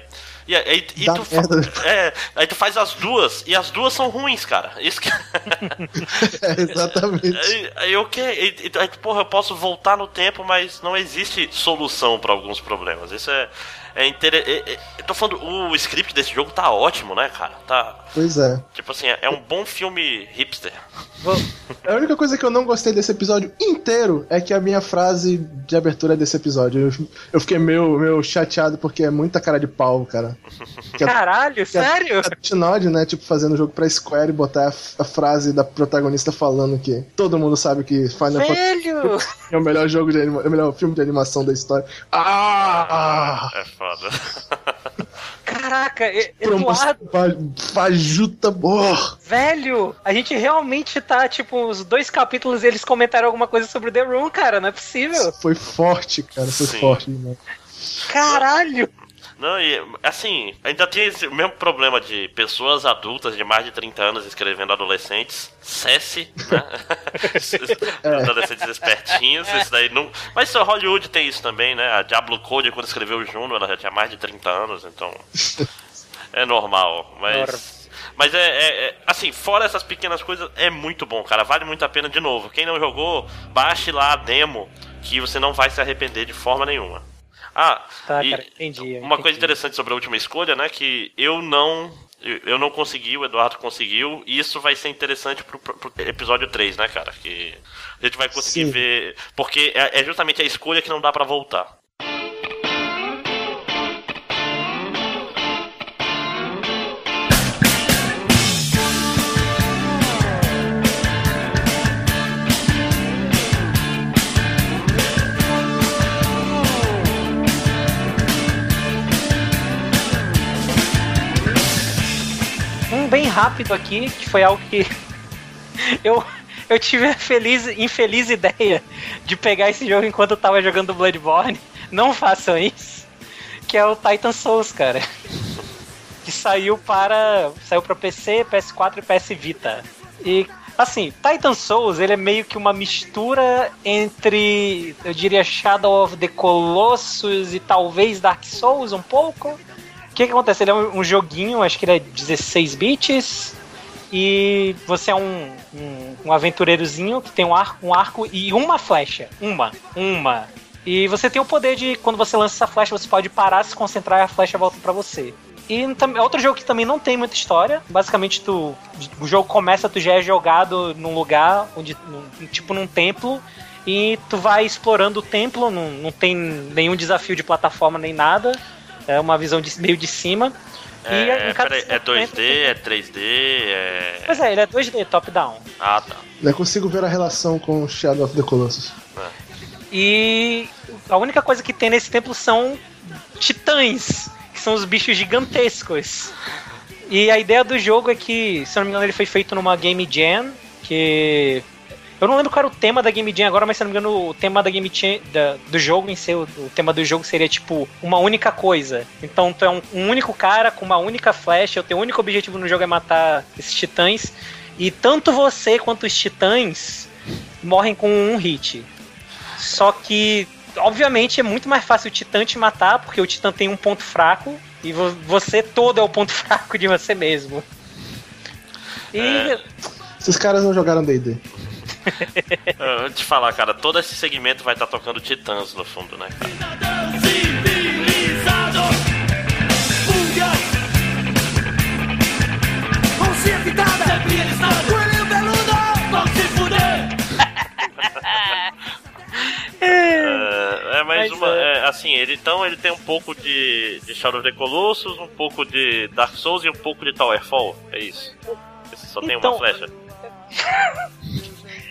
E aí, e tu, fa- merda. é, aí tu faz as duas, e as duas são ruins, cara. Isso que. É, exatamente. aí, aí o que? Aí, porra, eu posso voltar no tempo, mas não existe solução pra alguns problemas. Isso é. É interessante. Eu tô falando, o script desse jogo tá ótimo, né, cara? Tá. Pois é. Tipo assim, é um bom filme hipster. A única coisa que eu não gostei desse episódio inteiro é que a minha frase de abertura desse episódio. Eu, eu fiquei meio, meio chateado porque é muita cara de pau, cara. Que a, Caralho, que a- sério? a Dontnod, né, tipo, fazendo o jogo pra Square e botar a, a frase da protagonista falando que todo mundo sabe que Final Fantasy Velho! é o melhor jogo de anima, é o melhor filme de animação da história. Ah! É foda. Caraca, Eduardo, fa- fajuta, boa! velho, a gente realmente tá, tipo, os dois capítulos eles comentaram alguma coisa sobre The Room, cara, não é possível. Foi forte, cara, foi Sim. forte demais. Caralho! Não, e assim, ainda tem esse mesmo problema de pessoas adultas de mais de 30 anos escrevendo adolescentes. Cesse, né? é. adolescentes espertinhos, isso daí não. Mas só Hollywood tem isso também, né? A Diablo Code, quando escreveu o Juno, ela já tinha mais de 30 anos, então. é normal, mas. Mas é, é, é, assim, fora essas pequenas coisas, é muito bom, cara. Vale muito a pena de novo. Quem não jogou, baixe lá a demo, que você não vai se arrepender de forma nenhuma. Ah, tá, cara, entendi, uma entendi. coisa interessante sobre a última escolha, né? Que eu não. Eu não consegui, o Eduardo conseguiu, e isso vai ser interessante pro, pro episódio 3, né, cara? Que a gente vai conseguir Sim. ver. Porque é, é justamente a escolha que não dá para voltar. Rápido aqui, que foi algo que eu, eu tive a feliz, infeliz ideia de pegar esse jogo enquanto eu tava jogando Bloodborne. Não façam isso. Que é o Titan Souls, cara. Que saiu para. Saiu para PC, PS4 e PS Vita. E assim, Titan Souls, ele é meio que uma mistura entre, eu diria, Shadow of the Colossus e talvez Dark Souls um pouco que, que acontece? Ele é um, um, joguinho, acho que ele é 16 bits. E você é um, um, um aventureirozinho que tem um arco, um arco e uma flecha. Uma. Uma. E você tem o poder de, quando você lança essa flecha, você pode parar, se concentrar e a flecha volta para você. E é outro jogo que também não tem muita história. Basicamente, tu, o jogo começa, tu já é jogado num lugar, onde, num, tipo num templo, e tu vai explorando o templo, não, não tem nenhum desafio de plataforma nem nada. É uma visão de, meio de cima. É, peraí, é 2D, é 3D, é. Pois é, ele é 2D, top-down. Ah, tá. Eu consigo ver a relação com Shadow of the Colossus. É. E a única coisa que tem nesse templo são titãs, que são os bichos gigantescos. E a ideia do jogo é que, se não me engano, ele foi feito numa Game Jam, que eu não lembro qual era o tema da Game Jam agora, mas se não me engano, o tema da Game Jam, da, do jogo em si, o, o, tema do jogo seria tipo uma única coisa. Então tu é um, um único cara com uma única flecha, o teu único objetivo no jogo é matar esses titãs. E tanto você quanto os titãs morrem com um hit. Só que, obviamente, é muito mais fácil o titã te matar, porque o titã tem um ponto fraco e você todo é o ponto fraco de você mesmo. E. É. Esses caras não jogaram DD. Eu vou te falar, cara, todo esse segmento vai estar tá tocando Titãs no fundo, né? É, é mais uma. É. é, assim, ele então ele tem um pouco de, de Shadow of the Colossus, um pouco de Dark Souls e um pouco de Towerfall. É isso. Você só tem então, uma flecha.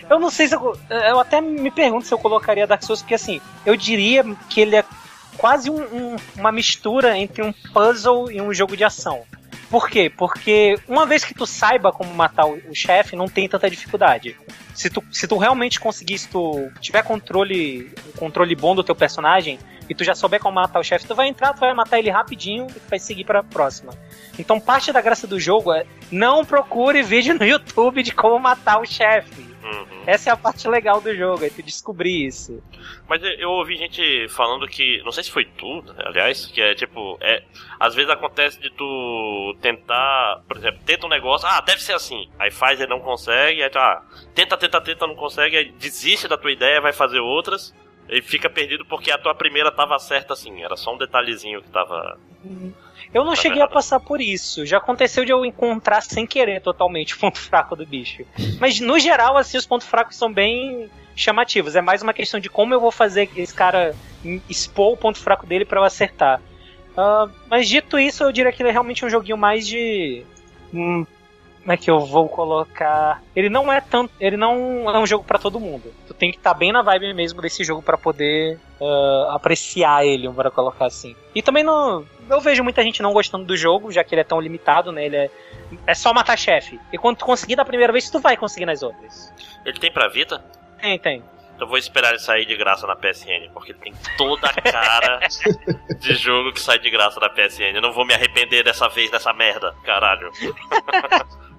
Eu não sei se eu. Eu até me pergunto se eu colocaria Dark Souls, porque assim, eu diria que ele é quase um, um, uma mistura entre um puzzle e um jogo de ação. Por quê? Porque uma vez que tu saiba como matar o, o chefe, não tem tanta dificuldade. Se tu, se tu realmente conseguir, se tu tiver controle, controle bom do teu personagem, e tu já souber como matar o chefe, tu vai entrar, tu vai matar ele rapidinho e tu vai seguir pra próxima. Então parte da graça do jogo é não procure vídeo no YouTube de como matar o chefe. Uhum. Essa é a parte legal do jogo, é tu descobrir isso. Mas eu ouvi gente falando que, não sei se foi tu, aliás, que é tipo, é, às vezes acontece de tu tentar, por exemplo, tenta um negócio, ah, deve ser assim, aí faz e não consegue, aí tá, tenta, tenta, tenta, não consegue, aí desiste da tua ideia, vai fazer outras, e fica perdido porque a tua primeira tava certa assim, era só um detalhezinho que tava. Uhum. Eu não cheguei a passar por isso. Já aconteceu de eu encontrar sem querer totalmente o ponto fraco do bicho. Mas no geral, assim, os pontos fracos são bem chamativos. É mais uma questão de como eu vou fazer esse cara expor o ponto fraco dele para eu acertar. Uh, mas dito isso, eu diria que ele é realmente um joguinho mais de. Hum, como é que eu vou colocar? Ele não é tanto. Ele não é um jogo para todo mundo. Tu tem que estar tá bem na vibe mesmo desse jogo para poder uh, apreciar ele, para colocar assim. E também não eu vejo muita gente não gostando do jogo, já que ele é tão limitado, né? Ele é, é só matar chefe. E quando tu conseguir da primeira vez, tu vai conseguir nas outras. Ele tem pra Vita? Tem, tem. Então vou esperar ele sair de graça na PSN, porque ele tem toda a cara de jogo que sai de graça na PSN. Eu não vou me arrepender dessa vez dessa merda, caralho.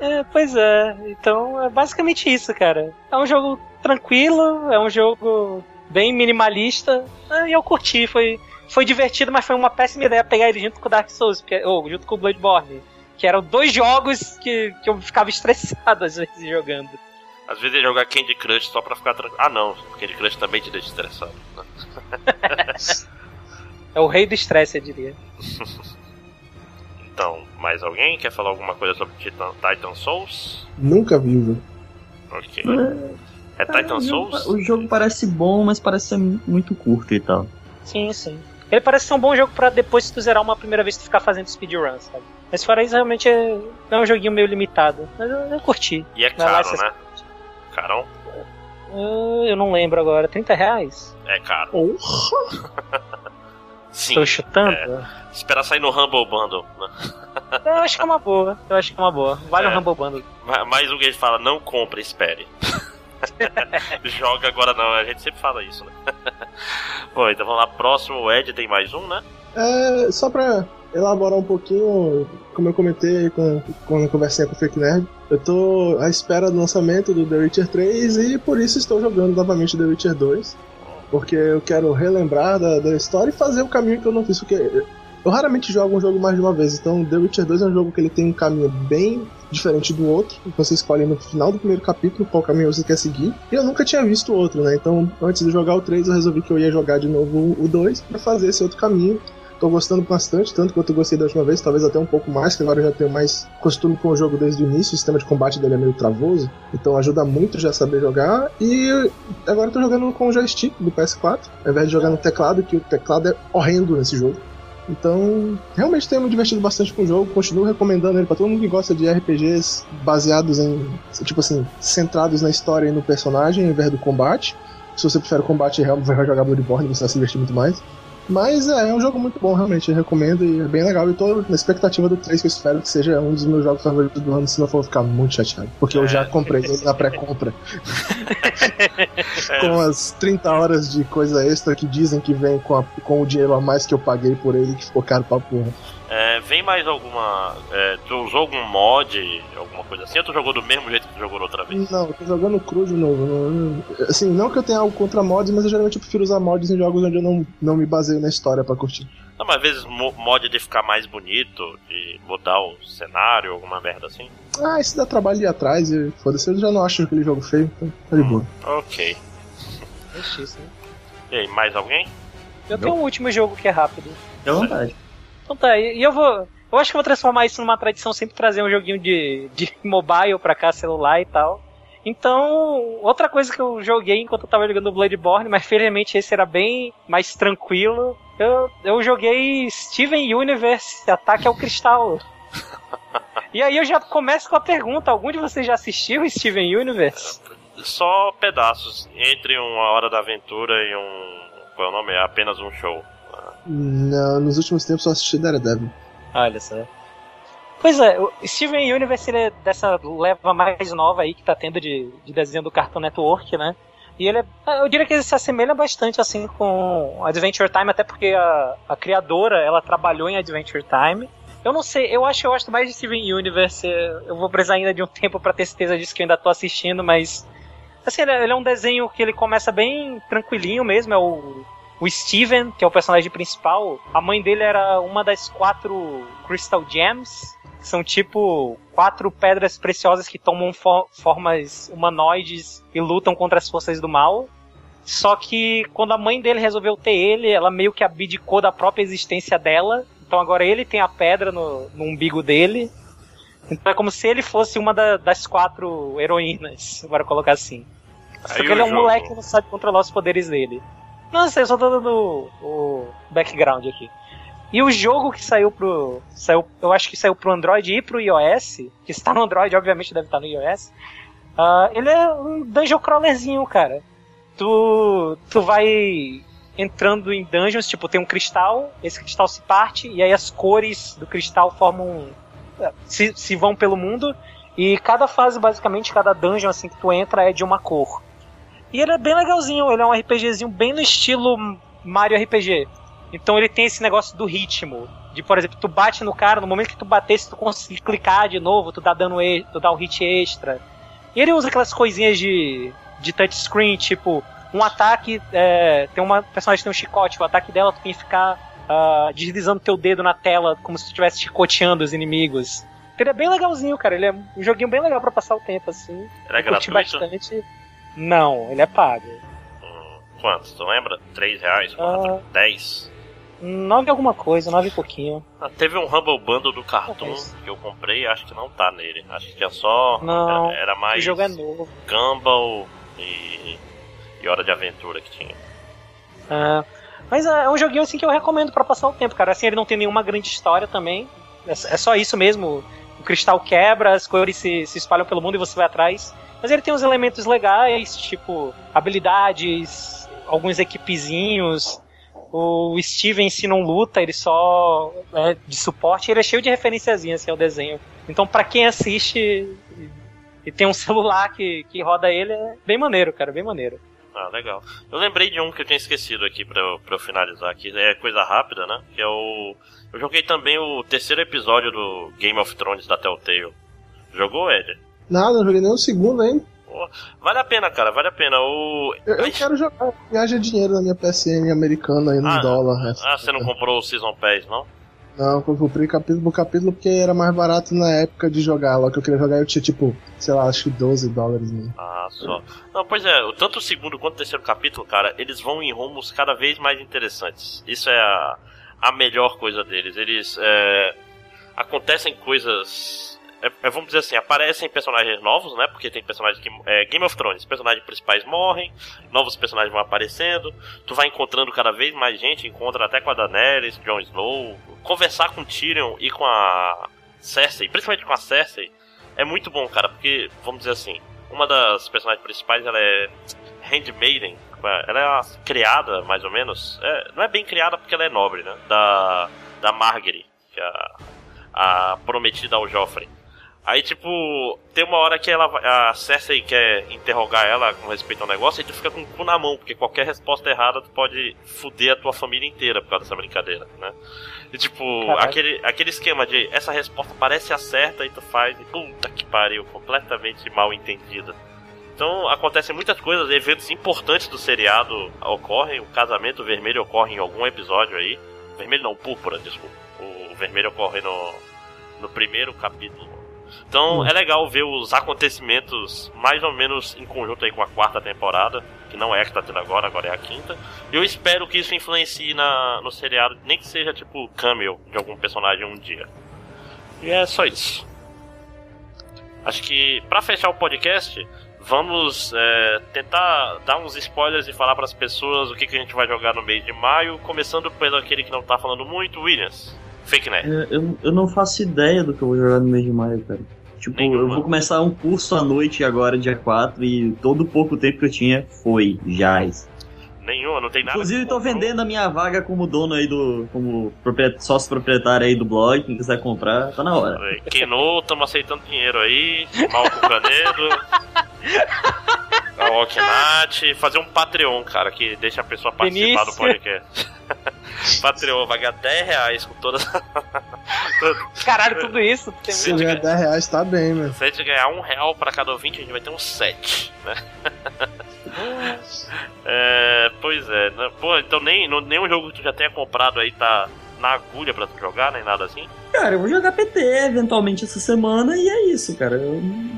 É, pois é. Então é basicamente isso, cara. É um jogo tranquilo, é um jogo bem minimalista. É, e eu curti, foi, foi divertido, mas foi uma péssima ideia pegar ele junto com o Dark Souls, porque, ou junto com o Bloodborne. Que eram dois jogos que, que eu ficava estressado às vezes jogando. Às vezes ele jogar Candy Crush só pra ficar tranquilo. Ah não, Candy Crush também te deixa estressado. é o rei do estresse, eu diria. Então, mais alguém quer falar alguma coisa sobre Titan, Titan Souls? Nunca vi o jogo. Ok. É, é Titan Souls? O jogo parece bom, mas parece ser muito curto e tal. Sim, sim. Ele parece ser um bom jogo para depois se tu zerar uma primeira vez tu ficar fazendo speedrun, sabe? Mas fora isso, realmente é, é um joguinho meio limitado. Mas eu, eu curti. E é caro, né? Carão? Uh, eu não lembro agora. 30 reais? É caro. Porra! Sim. Tô chutando? É. Esperar sair no Humble Bundle. Né? Eu acho que é uma boa. Eu acho que é uma boa. Vale é. o Humble Bundle. Mas o que fala, não compre, espere. Joga agora não, a gente sempre fala isso, né? Bom, então vamos lá, próximo, o Ed tem mais um, né? É, só pra elaborar um pouquinho, como eu comentei com, quando conversei com o Fake Nerd, eu tô à espera do lançamento do The Witcher 3 e por isso estou jogando novamente The Witcher 2 porque eu quero relembrar da, da história e fazer o caminho que eu não fiz, porque eu raramente jogo um jogo mais de uma vez, então The Witcher 2 é um jogo que ele tem um caminho bem diferente do outro, você escolhe no final do primeiro capítulo qual caminho você quer seguir, e eu nunca tinha visto o outro, né, então antes de jogar o 3 eu resolvi que eu ia jogar de novo o 2 para fazer esse outro caminho, Tô gostando bastante, tanto quanto eu gostei da última vez, talvez até um pouco mais, que agora eu já tenho mais costume com o jogo desde o início, o sistema de combate dele é meio travoso, então ajuda muito já saber jogar. E agora eu tô jogando com o joystick do PS4, ao invés de jogar no teclado, que o teclado é horrendo nesse jogo. Então, realmente tenho me divertido bastante com o jogo, continuo recomendando ele para todo mundo que gosta de RPGs baseados em, tipo assim, centrados na história e no personagem, ao invés do combate. Se você prefere o combate, vai jogar Bloodborne, você vai se divertir muito mais. Mas é, é um jogo muito bom, realmente. Eu recomendo e é bem legal. E tô na expectativa do 3, que eu espero que seja um dos meus jogos favoritos do ano, senão eu vou ficar muito chateado. Porque eu já é. comprei ele na pré-compra. com as 30 horas de coisa extra que dizem que vem com, a, com o dinheiro a mais que eu paguei por ele, que ficou caro pra porra. É, vem mais alguma. É, tu usou algum mod, alguma coisa assim, ou tu jogou do mesmo jeito que tu jogou outra vez? Não, eu tô jogando cru de novo. Não, assim, não que eu tenha algo contra mods, mas eu geralmente prefiro usar mods em jogos onde eu não, não me baseio na história pra curtir. Não, mas às vezes mod de ficar mais bonito, de mudar o cenário, alguma merda assim. Ah, isso dá trabalho de ir atrás e foda-se, eu já não acho aquele jogo feio, então tá de boa. Hum, ok. É isso, né? E aí, mais alguém? Eu tenho um último jogo que é rápido. Dá vontade. Então tá, e eu vou. Eu acho que eu vou transformar isso numa tradição, sempre trazer um joguinho de, de mobile pra cá, celular e tal. Então, outra coisa que eu joguei enquanto eu tava jogando Bloodborne, mas felizmente esse era bem mais tranquilo. Eu, eu joguei Steven Universe Ataque ao Cristal. e aí eu já começo com a pergunta: algum de vocês já assistiu Steven Universe? Só pedaços, entre uma hora da aventura e um. Qual é o nome? É apenas um show. Não, nos últimos tempos eu assisti Daredevil. Olha só. Pois é, o Steven Universe ele é dessa leva mais nova aí que tá tendo de, de desenho do Cartoon Network, né? E ele é, eu diria que ele se assemelha bastante assim com Adventure Time, até porque a, a criadora ela trabalhou em Adventure Time. Eu não sei, eu acho que eu gosto mais de Steven Universe. Eu vou precisar ainda de um tempo para ter certeza disso que eu ainda tô assistindo, mas assim, ele é, ele é um desenho que ele começa bem tranquilinho mesmo, é o o Steven, que é o personagem principal, a mãe dele era uma das quatro Crystal Gems, que são tipo quatro pedras preciosas que tomam for formas humanoides e lutam contra as forças do mal. Só que quando a mãe dele resolveu ter ele, ela meio que abdicou da própria existência dela. Então agora ele tem a pedra no, no umbigo dele. Então é como se ele fosse uma da, das quatro heroínas, bora colocar assim. Só que ele é um jogo. moleque que não sabe controlar os poderes dele. Não sei, eu só tô dando o background aqui. E o jogo que saiu pro. Saiu, eu acho que saiu pro Android e pro iOS, que está no Android, obviamente deve estar no iOS. Uh, ele é um dungeon crawlerzinho, cara. Tu, tu vai entrando em dungeons, tipo, tem um cristal, esse cristal se parte, e aí as cores do cristal formam. se, se vão pelo mundo. E cada fase, basicamente, cada dungeon assim que tu entra é de uma cor. E ele é bem legalzinho, ele é um RPGzinho bem no estilo Mario RPG. Então ele tem esse negócio do ritmo. De, por exemplo, tu bate no cara, no momento que tu bater, se tu conseguir clicar de novo, tu dá dano tu dá um hit extra. E ele usa aquelas coisinhas de, de touchscreen, tipo, um ataque. É, tem uma personagem que tem um chicote, o ataque dela tu tem que ficar uh, deslizando teu dedo na tela, como se tu estivesse chicoteando os inimigos. Ele é bem legalzinho, cara. Ele é um joguinho bem legal para passar o tempo, assim. É gratuito? bastante. Não, ele é pago. Hum, quanto? Tu lembra? 3 reais? 4? Uh, 10? 9 alguma coisa, 9 e pouquinho. Ah, teve um Humble Bundle do Cartoon que eu comprei acho que não tá nele. Acho que tinha só. Não, era, era mais. O jogo é novo. Gumball e. e Hora de Aventura que tinha. É, mas é, é um joguinho assim que eu recomendo para passar o tempo, cara. Assim, ele não tem nenhuma grande história também. É, é só isso mesmo. O cristal quebra, as cores se, se espalham pelo mundo e você vai atrás. Mas ele tem uns elementos legais, tipo habilidades, alguns equipezinhos. O Steven se não luta, ele só é de suporte, ele é cheio de referenciazinhas assim, ao desenho. Então, para quem assiste e tem um celular que, que roda ele, é bem maneiro, cara, bem maneiro. Ah, legal. Eu lembrei de um que eu tinha esquecido aqui pra eu, pra eu finalizar aqui. É coisa rápida, né? Que é o. Eu joguei também o terceiro episódio do Game of Thrones da Telltale. Jogou, Ed? Nada, não joguei nem o segundo, hein? vale a pena, cara, vale a pena. O... Eu, eu quero jogar. Viaja dinheiro na minha PSN americana aí no ah, dólar. Ah, você não comprou o Season Pass, não? Não, eu comprei capítulo por capítulo porque era mais barato na época de jogar. Lá que eu queria jogar eu tinha tipo, sei lá, acho que 12 dólares. Né? Ah, só. Não, pois é, tanto o segundo quanto o terceiro capítulo, cara, eles vão em rumos cada vez mais interessantes. Isso é a, a melhor coisa deles. Eles. É, acontecem coisas é, é, vamos dizer assim, aparecem personagens novos, né? Porque tem personagens que. É, Game of Thrones, personagens principais morrem, novos personagens vão aparecendo, tu vai encontrando cada vez mais gente, encontra até com a Daenerys, Jon Snow. Conversar com Tyrion e com a Cersei, principalmente com a Cersei, é muito bom, cara, porque, vamos dizer assim, uma das personagens principais ela é Handmaiden, ela é criada, mais ou menos. É, não é bem criada porque ela é nobre, né? Da, da Margaery, que é a, a prometida ao Joffrey. Aí, tipo, tem uma hora que ela, a Cersei quer interrogar ela com respeito ao negócio e tu fica com o cu na mão, porque qualquer resposta errada tu pode fuder a tua família inteira por causa dessa brincadeira, né? E, tipo, aquele, aquele esquema de essa resposta parece a certa e tu faz e puta que pariu, completamente mal entendida. Então, acontecem muitas coisas, eventos importantes do seriado ocorrem, o casamento vermelho ocorre em algum episódio aí. Vermelho não, púrpura, desculpa. O vermelho ocorre no, no primeiro capítulo então hum. é legal ver os acontecimentos mais ou menos em conjunto aí com a quarta temporada, que não é a que tá tendo agora, agora é a quinta. Eu espero que isso influencie na, no seriado, nem que seja tipo cameo de algum personagem um dia. E é só isso. Acho que para fechar o podcast, vamos é, tentar dar uns spoilers e falar para as pessoas o que, que a gente vai jogar no mês de maio, começando pelo aquele que não tá falando muito, Williams. Fake Nerd. É, eu, eu não faço ideia do que eu vou jogar no mês de maio, cara. Tipo, Nenhuma. eu vou começar um curso à noite agora, dia 4, e todo o pouco tempo que eu tinha foi jazz. Nenhuma, não tem nada. Inclusive, tô vendendo a minha vaga como dono aí do. como sócio proprietário aí do blog. Quem quiser comprar, tá na hora. Keno, tamo aceitando dinheiro aí. Malco Canedo. a Oknat. Fazer um Patreon, cara, que deixa a pessoa participar do podcast. Patreon, vai ganhar 10 reais com todas. Caralho, tudo isso. Se ganhar 10 reais, tá bem, mano. Se a gente ganhar um real pra cada ouvinte, a gente vai ter um 7, né? é, pois é. Né? Pô, então nem, nenhum jogo que tu já tenha comprado aí tá na agulha pra tu jogar, nem nada assim? Cara, eu vou jogar PT eventualmente essa semana e é isso, cara.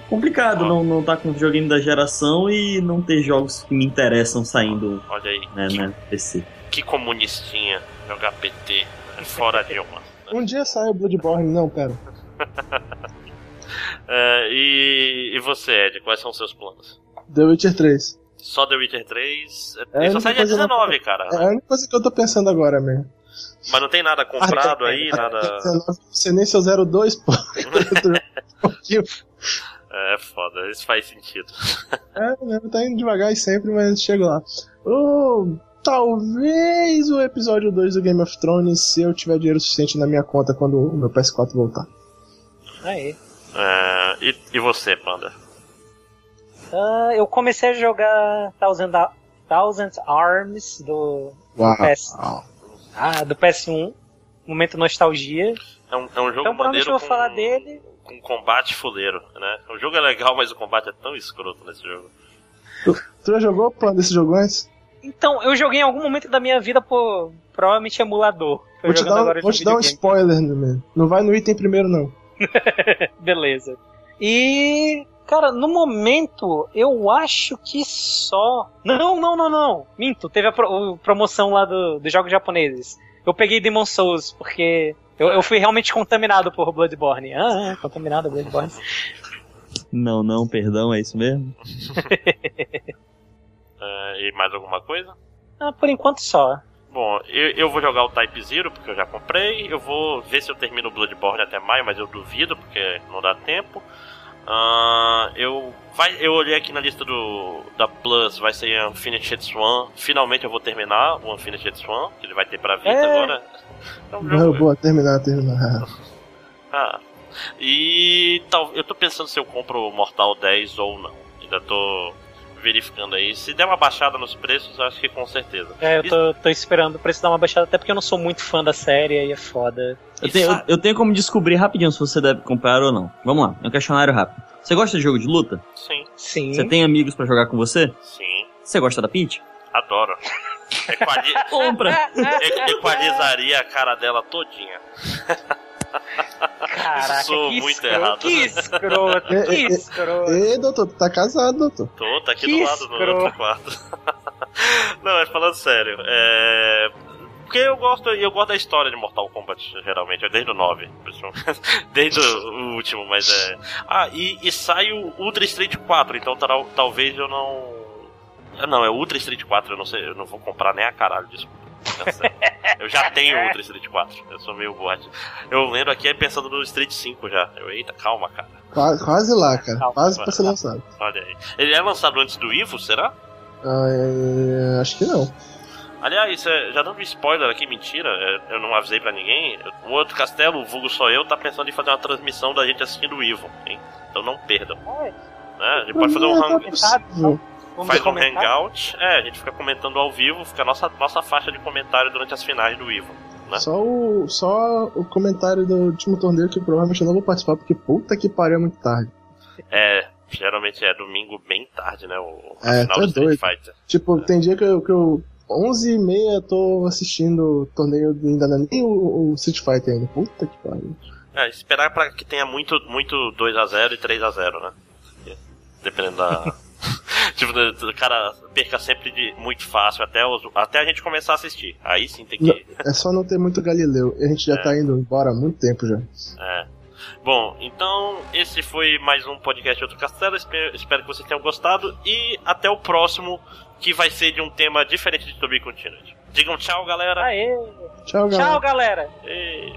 Complicado ah. não, não tá com o videogame da geração e não ter jogos que me interessam saindo Olha aí. Né, que, né, PC. Que comunistinha jogar PT fora de uma. Um dia sai o Bloodborne, não, pera. é, e, e você, Ed, quais são os seus planos? The Witcher 3. Só The Witcher 3? É, só sai dia 19, não... cara. É a única coisa que eu tô pensando agora mesmo. Mas não tem nada comprado ah, aí, nada. Você nem seu 02, pô. é foda, isso faz sentido. É, né? Tá indo devagar e sempre, mas chega lá. Oh, talvez o episódio 2 do Game of Thrones, se eu tiver dinheiro suficiente na minha conta quando o meu PS4 voltar. Aí. É, e, e você, Panda? Uh, eu comecei a jogar Thousand, Thousand Arms do, do, PS, ah, do PS1. Momento nostalgia. É um, é um jogo Então, maneiro eu vou com, falar dele. com combate fuleiro, né? O jogo é legal, mas o combate é tão escroto nesse jogo. Tu já jogou plano desse jogo antes? Então, eu joguei em algum momento da minha vida por provavelmente emulador. Tô Vou te dar, agora vou te dar um spoiler, man. Não vai no item primeiro, não. Beleza. E. Cara, no momento, eu acho que só. Não, não, não, não. Minto, teve a pro- promoção lá do, dos jogos japoneses. Eu peguei Demon Souls, porque eu, eu fui realmente contaminado por Bloodborne. Ah, ah, contaminado Bloodborne. Não, não, perdão, é isso mesmo? É, e mais alguma coisa? Ah, por enquanto só. Bom, eu, eu vou jogar o Type Zero, porque eu já comprei. Eu vou ver se eu termino o Bloodborne até maio, mas eu duvido, porque não dá tempo. Ah, eu, vai, eu olhei aqui na lista do da Plus, vai ser Unfinished Swan. Finalmente eu vou terminar o Unfinished Swan, que ele vai ter pra vida É. agora. Um Não, jogo- boa, terminar, terminar. Ah. E tal, eu tô pensando se eu compro o Mortal 10 ou não. Ainda tô verificando aí. Se der uma baixada nos preços, acho que com certeza. É, eu tô, tô esperando o preço dar uma baixada, até porque eu não sou muito fã da série e é foda. Eu tenho, eu, eu tenho como descobrir rapidinho se você deve comprar ou não. Vamos lá, é um questionário rápido. Você gosta de jogo de luta? Sim, Sim. Você tem amigos pra jogar com você? sim, Você gosta da Peach? adoro. Equali Compra! e- equalizaria a cara dela todinha. Caraca, Sou que muito escroto, errado. Que escroto, É, que é, é. escroto. Ei, doutor, tu tá casado, doutor. Tô, tá aqui Que do lado do outro quarto. Não, mas falando sério, é. Porque eu gosto, eu gosto da história de Mortal Kombat, geralmente, é desde o 9, principalmente. desde o último, mas é. Ah, e, e sai o Ultra Street 4, então tal- talvez eu não. Ah, Não, é o Ultra Street 4, eu não sei, eu não vou comprar nem a caralho, desculpa. Tá. Eu já tenho o Ultra Street 4, eu sou meio boate. Eu lendo aqui é pensando no Street 5 já. Eu, eita, calma, cara. Quase, quase lá, cara. Calma, Quase pra ser lançado. Olha aí. Ele é lançado antes do Ivo, será? Ah, é, acho que não. Aliás, é, já dando spoiler aqui, mentira, é, eu não avisei pra ninguém. O outro castelo, o vulgo só eu, tá pensando em fazer uma transmissão da gente assistindo o Ivo, hein? Então não perdam. É, Né? A gente pode fazer um hang... é vamos Faz um hangout, é, a gente fica comentando ao vivo, fica a nossa, nossa faixa de comentário durante as finais do Ivo. né? Só o, só o comentário do último torneio que provavelmente eu não vou participar, porque puta que pariu é muito tarde. É, geralmente é domingo bem tarde, né? O a É, final tá do Street doido. Fighter. Tipo, tem dia que eu, que eu 11 e meia tô assistindo o torneio, ainda é nem o, o Street Fighter ainda. Puta que pariu. É, esperar pra que tenha muito, muito 2x0 e 3x0, né? Dependendo da. tipo, o cara perca sempre de muito fácil até, os- até a gente começar a assistir. Aí sim tem que. É só não ter muito Galileu. A gente já É. tá indo embora há muito tempo já. É. Bom, então esse foi mais um podcast de Outro Castelo. Espero, espero que vocês tenham gostado. E até o próximo, que vai ser de um tema diferente de To Be Continued. Digam tchau, galera. Aê. Tchau, galera. Tchau, galera. E...